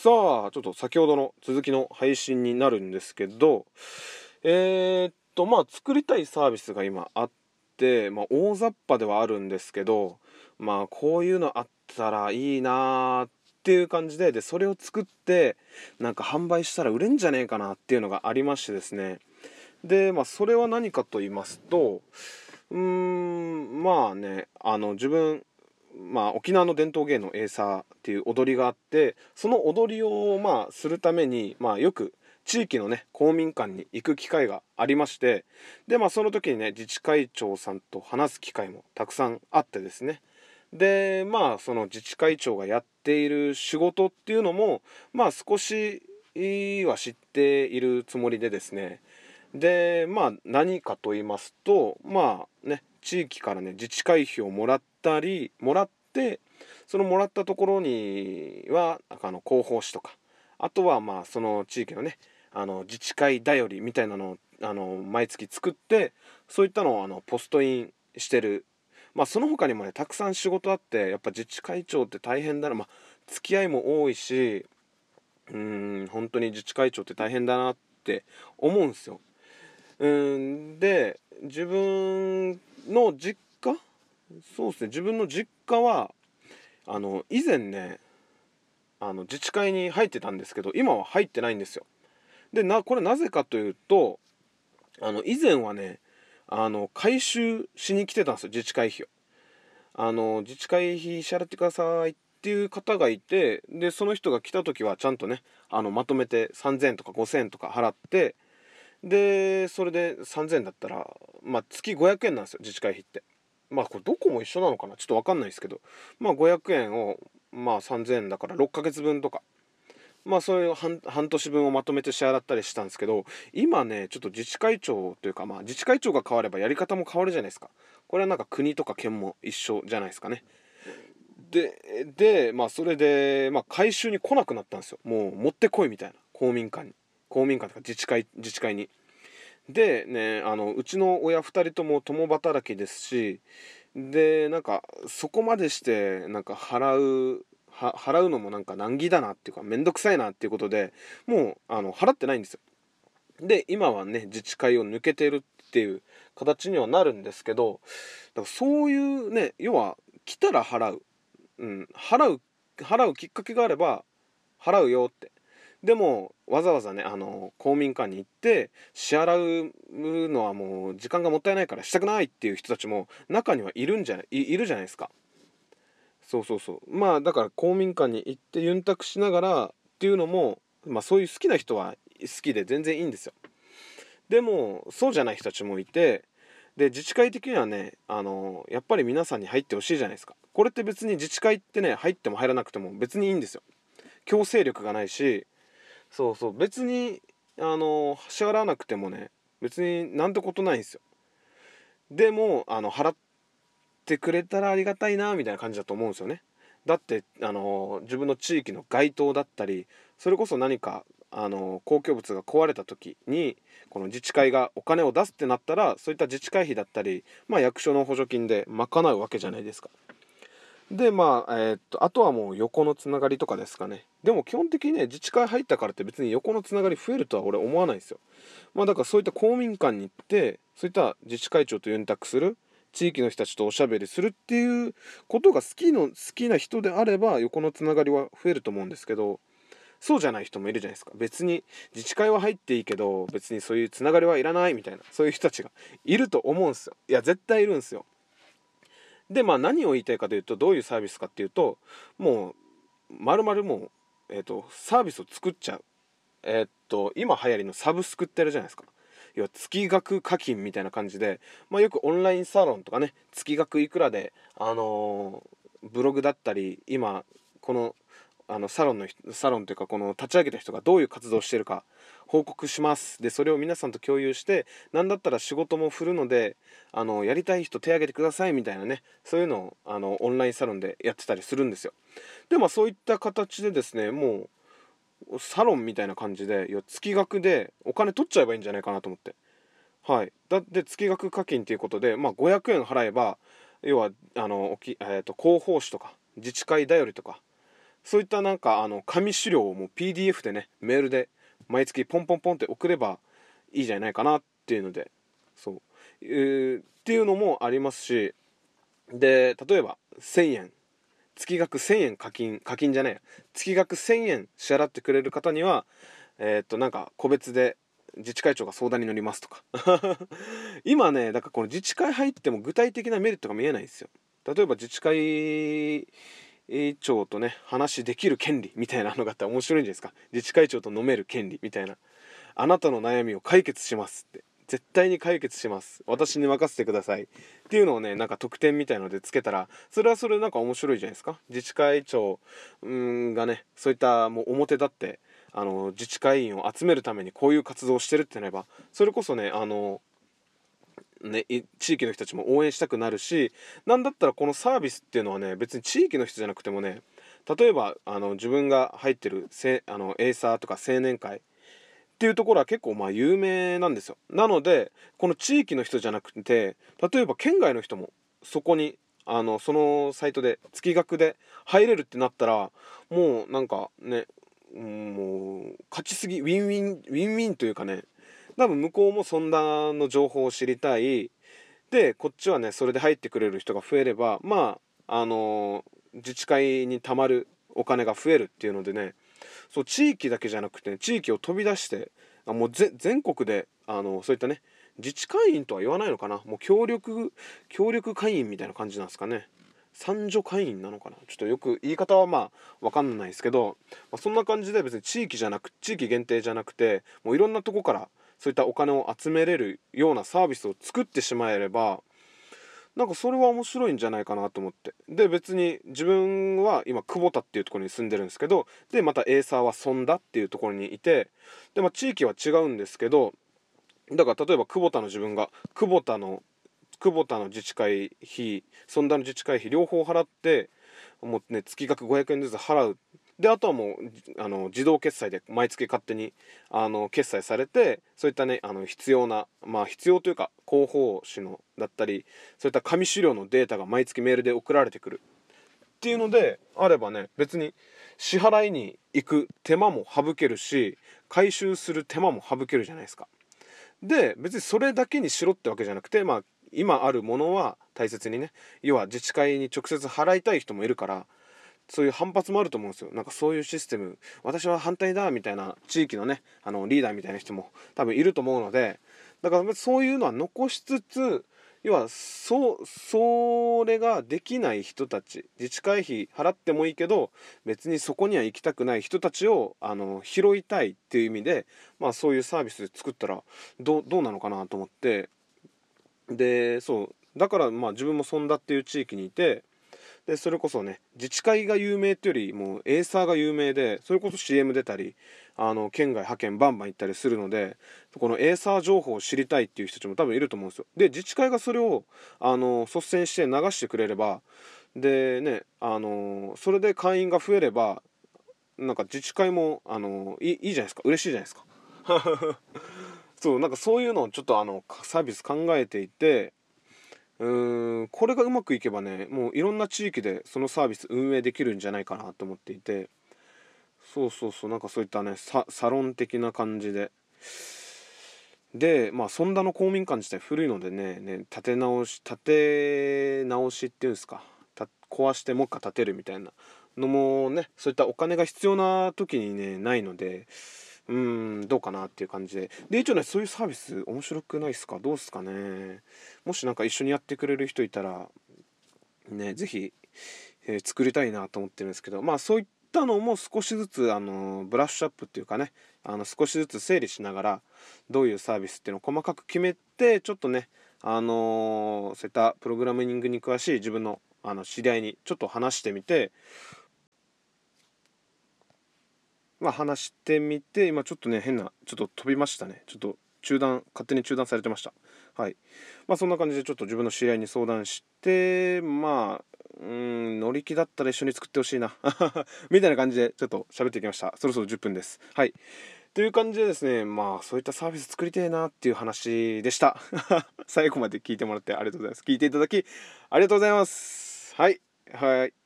さあちょっと先ほどの続きの配信になるんですけどえー、っとまあ作りたいサービスが今あって、まあ、大雑把ではあるんですけどまあこういうのあったらいいなーっていう感じででそれを作ってなんか販売したら売れんじゃねえかなっていうのがありましてですね。でまあそれは何かと言いますとうーんまあねあの自分まあ、沖縄の伝統芸能エーサーっていう踊りがあってその踊りをまあするために、まあ、よく地域のね公民館に行く機会がありましてでまあその時にね自治会長さんと話す機会もたくさんあってですね。でまあその自治会長がやっている仕事っていうのもまあ少しは知っているつもりでですね。でまあ何かと言いますとまあね地域からね自治会費をもらったりもらってそのもらったところにはあの広報誌とかあとはまあその地域のねあの自治会だよりみたいなのをあの毎月作ってそういったのをあのポストインしてるまあその他にもねたくさん仕事あってやっぱ自治会長って大変だなまあ付き合いも多いしうん本当に自治会長って大変だなって思うんですよ。うんで自分の実家？そうですね自分の実家はあの以前ねあの自治会に入ってたんですけど今は入ってないんですよ。でなこれなぜかというとあの以前はねあの回収しに来てたんですよ自治会費を。あの自治会費支払ってくださいっていう方がいてでその人が来た時はちゃんとねあのまとめて3,000円とか5,000円とか払ってでそれで3000円だったらまあ月500円なんですよ自治会費って。まあこれどこも一緒なのかなちょっと分かんないですけど。まあ500円をまあ3000円だから6ヶ月分とか。まあそういう半年分をまとめて支払ったりしたんですけど今ねちょっと自治会長というかまあ自治会長が変わればやり方も変わるじゃないですか。これはなんか国とか県も一緒じゃないですかね。ででまあそれでまあ回収に来なくなったんですよ。もう持ってこいみたいな公民館に。公民館とか自治会自治会に。でねあのうちの親2人とも共働きですしでなんかそこまでしてなんか払う払うのもなんか難儀だなっていうか面倒くさいなっていうことでもうあの払ってないんですよ。で今はね自治会を抜けてるっていう形にはなるんですけどだからそういうね要は来たら払う、うん、払う払うきっかけがあれば払うよってでもわざわざねあの公民館に行って支払うのはもう時間がもったいないからしたくないっていう人たちも中にはいるんじゃないいるじゃないですか。そうそうそう。まあだから公民館に行ってユンタクしながらっていうのもまあそういう好きな人は好きで全然いいんですよ。でもそうじゃない人たちもいてで自治会的にはねあのやっぱり皆さんに入ってほしいじゃないですか。これって別に自治会ってね入っても入らなくても別にいいんですよ。強制力がないしそうそう。別にあの支払わなくてもね別になんてことないんですよ。でもあの払ってくれたらありがたいなみたいな感じだと思うんですよね。だってあの自分の地域の街灯だったりそれこそ何かあの公共物が壊れた時にこの自治会がお金を出すってなったらそういった自治会費だったり、まあ、役所の補助金で賄うわけじゃないですか。でまあ、えー、っとあとはもう横のつながりとかですかね。でも基本的にね自治会入ったからって別に横のつながり増えるとは俺思わないですよ。まあだからそういった公民館に行ってそういった自治会長とユンタクする地域の人たちとおしゃべりするっていうことが好きの好きな人であれば横のつながりは増えると思うんですけどそうじゃない人もいるじゃないですか。別に自治会は入っていいけど別にそういうつながりはいらないみたいなそういう人たちがいると思うんですよ。いや絶対いるんですよ。でまあ何を言いたいかというとどういうサービスかっていうともうまるまるもう、えーと、サービスを作っちゃう。えっ、と今流行りのサブスクってあるじゃないですか。要は月額課金みたいな感じで、まあ、よくオンラインサロンとかね月額いくらであのー、ブログだったり今このあのサロンのサロンというかこの立ち上げた人がどういう活動をしてるか報告します。でそれを皆さんと共有して何だったら仕事も振るのであのやりたい人手挙げてくださいみたいなねそういうのをあのオンラインサロンでやってたりするんですよ。でまあそういった形でですねもうサロンみたいな感じでいや月額でお金取っちゃえばいいんじゃないかなと思って。はい。だって月額課金ということで、まあ、500円払えば要はあの、えーと広報誌とか自治会だよりとかそういったなんかあの紙資料をもう PDF でねメールで毎月ポンポンポンって送ればいいじゃないかなっていうのでそう、えー、っていうのもありますしで例えば1000円。月額1000円課金課金じゃない月額1000円支払ってくれる方にはえー、っとなんか個別で自治会長が相談に乗りますとか。今ねだからこの自治会入っても具体的なメリットが見えないんですよ。例えば自治会長とね話できる権利みたいなのがあったら面白いんじゃないですか。自治会長と飲める権利みたいな。あなたの悩みを解決しますって。絶対に解決します。私に任せてください。っていうのをねなんか特典みたいのでつけたらそれはそれなんか面白いじゃないですか。自治会長がねそういったもう表立ってあの自治会員を集めるためにこういう活動をしてるってなればそれこそねあのね、地域の人たちも応援したくなるし何だったらこのサービスっていうのはね別に地域の人じゃなくてもね例えばあの自分が入ってるせあのエイサーとか青年会っていうところは結構まあ有名なんですよ。なのでこの地域の人じゃなくて例えば県外の人もそこにあのそのサイトで月額で入れるってなったらもうなんかねもう勝ちすぎウィンウィンウィンウィンというかね多分向こうもそんなの情報を知りたい。でこっちはねそれで入ってくれる人が増えればまああの自治会にたまるお金が増えるっていうのでねそう地域だけじゃなくて、ね、地域を飛び出してあもう全国であのそういったね自治会員とは言わないのかな？もう協力協力会員みたいな感じなんですかね。三助会員なのかな？ちょっとよく言い方はまあ分かんないですけど、まあ、そんな感じで別に地域じゃなく地域限定じゃなくてもういろんなとこからそういったお金を集めれるようなサービスを作ってしまえればなんかそれは面白いんじゃないかなと思って。で別に自分は今久保田っていうところに住んでるんですけどでまたエーサーはソンダっていうところにいてでまあ地域は違うんですけどだから例えば久保田の自分が久保田の久保田の自治会費ソンダの自治会費両方払ってもうね月額500円ずつ払うであとはもうあの自動決済で毎月勝手にあの決済されてそういったねあの必要なまあ必要というか広報誌のだったりそういった紙資料のデータが毎月メールで送られてくるっていうのであればね別に支払いに行く手間も省けるし回収する手間も省けるじゃないですか。で別にそれだけにしろってわけじゃなくてまあ今あるものは大切にね要は自治会に直接払いたい人もいるからそういう反発もあると思うんですよ。なんかそういうシステム私は反対だみたいな地域のねあのリーダーみたいな人も多分いると思うのでだからそういうのは残しつつ要はそそれができない人たち自治会費払ってもいいけど別にそこには行きたくない人たちをあの拾いたいっていう意味で、まあ、そういうサービスで作ったらどどうなのかなと思って。でそう。だからまあ自分もそんだっていう地域にいてでそれこそね自治会が有名っていうよりもエーサーが有名でそれこそ CM 出たりあの県外派遣バンバン行ったりするのでこのエーサー情報を知りたいっていう人たちも多分いると思うんですよ。で自治会がそれをあの率先して流してくれればでねあのそれで会員が増えればなんか自治会もあのいいいじゃないですか。嬉しいじゃないですか。そうなんかそういうのをちょっとあのサービス考えていてうーんこれがうまくいけばねもういろんな地域でそのサービス運営できるんじゃないかなと思っていてそうそうそうなんかそういったねサロン的な感じで。でまあそんなの公民館自体古いのでねね建て直し建て直しっていうんですか壊してもう一回建てるみたいなのもねそういったお金が必要な時にねないのでうんどうかなっていう感じで。で一応ねそういうサービス面白くないですか？どうですかね？もしなんか一緒にやってくれる人いたらね是非、えー、作りたいなと思ってるんですけど。まあそういったのも少しずつあのブラッシュアップっていうかねあの少しずつ整理しながらどういうサービスっていうのを細かく決めてちょっとねあのー、そういったプログラミングに詳しい自分のあの知り合いにちょっと話してみてまあ、話してみて今ちょっとね変なちょっと飛びましたね。ちょっと中断勝手に中断されてました。はい。まあそんな感じでちょっと自分の知り合いに相談してまあうん乗り気だったら一緒に作ってほしいな。みたいな感じでちょっと喋ってきました。そろそろ10分です。はい。という感じでですねまあそういったサービス作りたいなっていう話でした。最後まで聞いてもらってありがとうございます。聞いていただきありがとうございます。はい。はい。